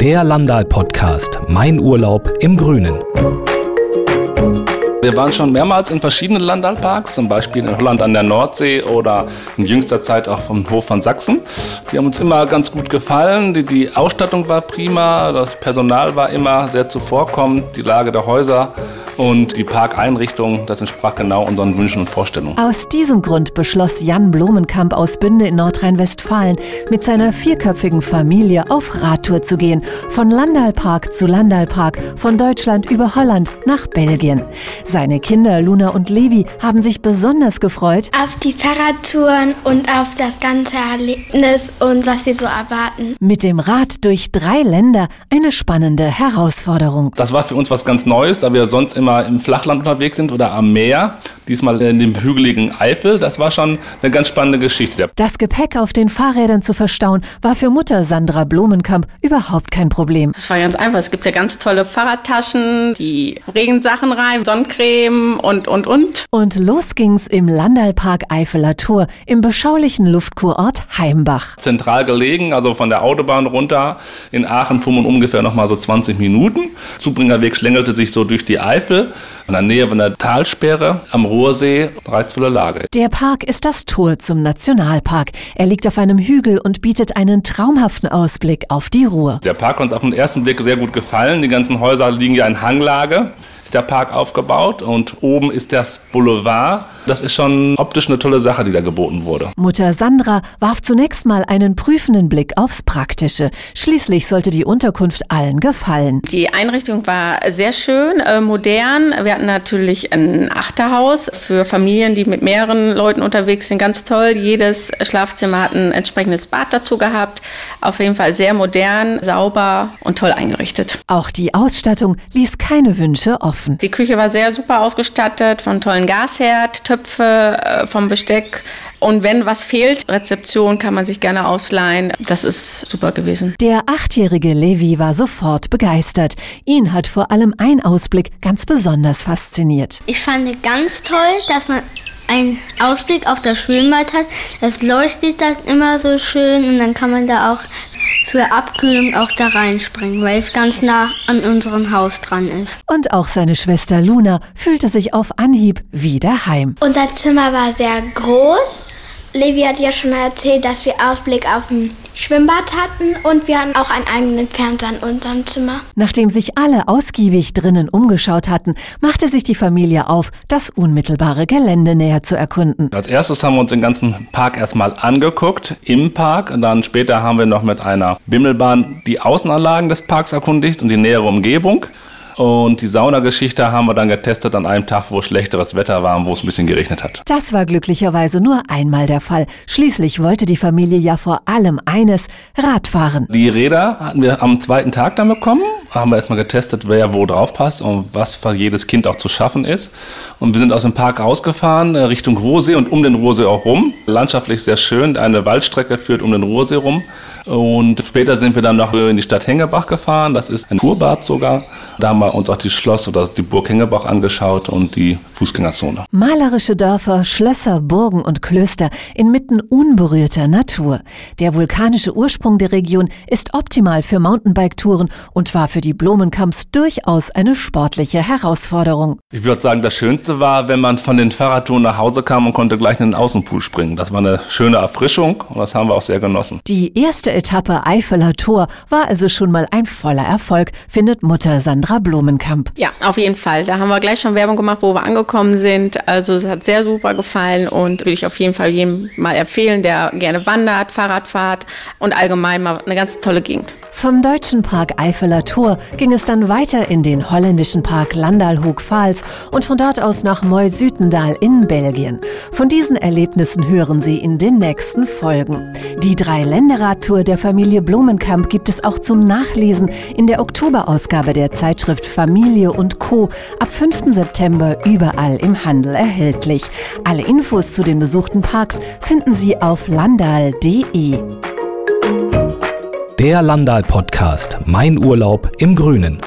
Der Landal-Podcast Mein Urlaub im Grünen. Wir waren schon mehrmals in verschiedenen Landalparks, zum Beispiel in Holland an der Nordsee oder in jüngster Zeit auch vom Hof von Sachsen. Die haben uns immer ganz gut gefallen. Die, die Ausstattung war prima, das Personal war immer sehr zuvorkommend, die Lage der Häuser und die Parkeinrichtung, das entsprach genau unseren Wünschen und Vorstellungen. Aus diesem Grund beschloss Jan Blumenkamp aus Bünde in Nordrhein-Westfalen, mit seiner vierköpfigen Familie auf Radtour zu gehen. Von Landalpark zu Landalpark, von Deutschland über Holland nach Belgien. Seine Kinder Luna und Levi haben sich besonders gefreut auf die Fahrradtouren und auf das ganze Erlebnis und was sie so erwarten. Mit dem Rad durch drei Länder eine spannende Herausforderung. Das war für uns was ganz Neues, da wir sonst immer im Flachland unterwegs sind oder am Meer diesmal in dem hügeligen Eifel. Das war schon eine ganz spannende Geschichte. Das Gepäck auf den Fahrrädern zu verstauen, war für Mutter Sandra Blumenkamp überhaupt kein Problem. Es war ganz einfach. Es gibt ja ganz tolle Fahrradtaschen, die Regensachen rein, Sonnencreme und, und, und. Und los ging's im Landalpark Eifeler Tor im beschaulichen Luftkurort Heimbach. Zentral gelegen, also von der Autobahn runter in Aachen fuhr man ungefähr noch mal so 20 Minuten. Zubringerweg schlängelte sich so durch die Eifel, in der Nähe von der Talsperre am Ruhr Ruhrsee, reizvolle Lage. Der Park ist das Tor zum Nationalpark. Er liegt auf einem Hügel und bietet einen traumhaften Ausblick auf die Ruhr. Der Park hat uns auf den ersten Blick sehr gut gefallen. Die ganzen Häuser liegen ja in Hanglage ist der Park aufgebaut und oben ist das Boulevard. Das ist schon optisch eine tolle Sache, die da geboten wurde. Mutter Sandra warf zunächst mal einen prüfenden Blick aufs Praktische. Schließlich sollte die Unterkunft allen gefallen. Die Einrichtung war sehr schön, äh, modern. Wir hatten natürlich ein Achterhaus für Familien, die mit mehreren Leuten unterwegs sind. Ganz toll. Jedes Schlafzimmer hat ein entsprechendes Bad dazu gehabt. Auf jeden Fall sehr modern, sauber und toll eingerichtet. Auch die Ausstattung ließ keine Wünsche offen. Die Küche war sehr super ausgestattet, von tollen Gasherd, Töpfe, äh, vom Besteck. Und wenn was fehlt, Rezeption kann man sich gerne ausleihen. Das ist super gewesen. Der achtjährige Levi war sofort begeistert. Ihn hat vor allem ein Ausblick ganz besonders fasziniert. Ich fand ganz toll, dass man einen Ausblick auf das Schwimmbad hat. Das leuchtet dann immer so schön und dann kann man da auch für Abkühlung auch da reinspringen, weil es ganz nah an unserem Haus dran ist. Und auch seine Schwester Luna fühlte sich auf Anhieb wieder heim. Unser Zimmer war sehr groß. Levi hat ja schon erzählt, dass wir Ausblick auf den Schwimmbad hatten und wir hatten auch einen eigenen Fernseher in unserem Zimmer. Nachdem sich alle ausgiebig drinnen umgeschaut hatten, machte sich die Familie auf, das unmittelbare Gelände näher zu erkunden. Als erstes haben wir uns den ganzen Park erstmal angeguckt im Park. Und dann später haben wir noch mit einer Bimmelbahn die Außenanlagen des Parks erkundigt und die nähere Umgebung. Und die Saunageschichte haben wir dann getestet an einem Tag, wo schlechteres Wetter war und wo es ein bisschen geregnet hat. Das war glücklicherweise nur einmal der Fall. Schließlich wollte die Familie ja vor allem eines, Radfahren. Die Räder hatten wir am zweiten Tag dann bekommen. Haben wir erstmal getestet, wer wo drauf passt und was für jedes Kind auch zu schaffen ist. Und wir sind aus dem Park rausgefahren, äh, Richtung Ruhrsee und um den Ruhrsee auch rum. Landschaftlich sehr schön. Eine Waldstrecke führt um den Ruhrsee rum. Und später sind wir dann noch in die Stadt Hengebach gefahren. Das ist ein Kurbad sogar. Da haben wir uns auch die Schloss oder die Burg Hengebach angeschaut und die Fußgängerzone. Malerische Dörfer, Schlösser, Burgen und Klöster inmitten unberührter Natur. Der vulkanische Ursprung der Region ist optimal für Mountainbike-Touren und war für die Blumenkamps durchaus eine sportliche Herausforderung. Ich würde sagen, das Schönste war, wenn man von den Fahrradtouren nach Hause kam und konnte gleich in den Außenpool springen. Das war eine schöne Erfrischung und das haben wir auch sehr genossen. Die erste Etappe Eifeler Tor war also schon mal ein voller Erfolg, findet Mutter Sandra Blumenkamp. Ja, auf jeden Fall. Da haben wir gleich schon Werbung gemacht, wo wir angekommen sind. Also es hat sehr super gefallen und würde ich auf jeden Fall jedem mal empfehlen, der gerne wandert, Fahrrad fahrt und allgemein mal eine ganz tolle Gegend. Vom deutschen Park Eifeler Tor ging es dann weiter in den holländischen Park Landal-Hoogvals und von dort aus nach Moy-Sütendal in Belgien. Von diesen Erlebnissen hören Sie in den nächsten Folgen. Die Drei-Länderrad-Tour der Familie Blumenkamp gibt es auch zum Nachlesen in der Oktoberausgabe der Zeitschrift Familie und Co. ab 5. September überall im Handel erhältlich. Alle Infos zu den besuchten Parks finden Sie auf landal.de. Der Landal-Podcast Mein Urlaub im Grünen.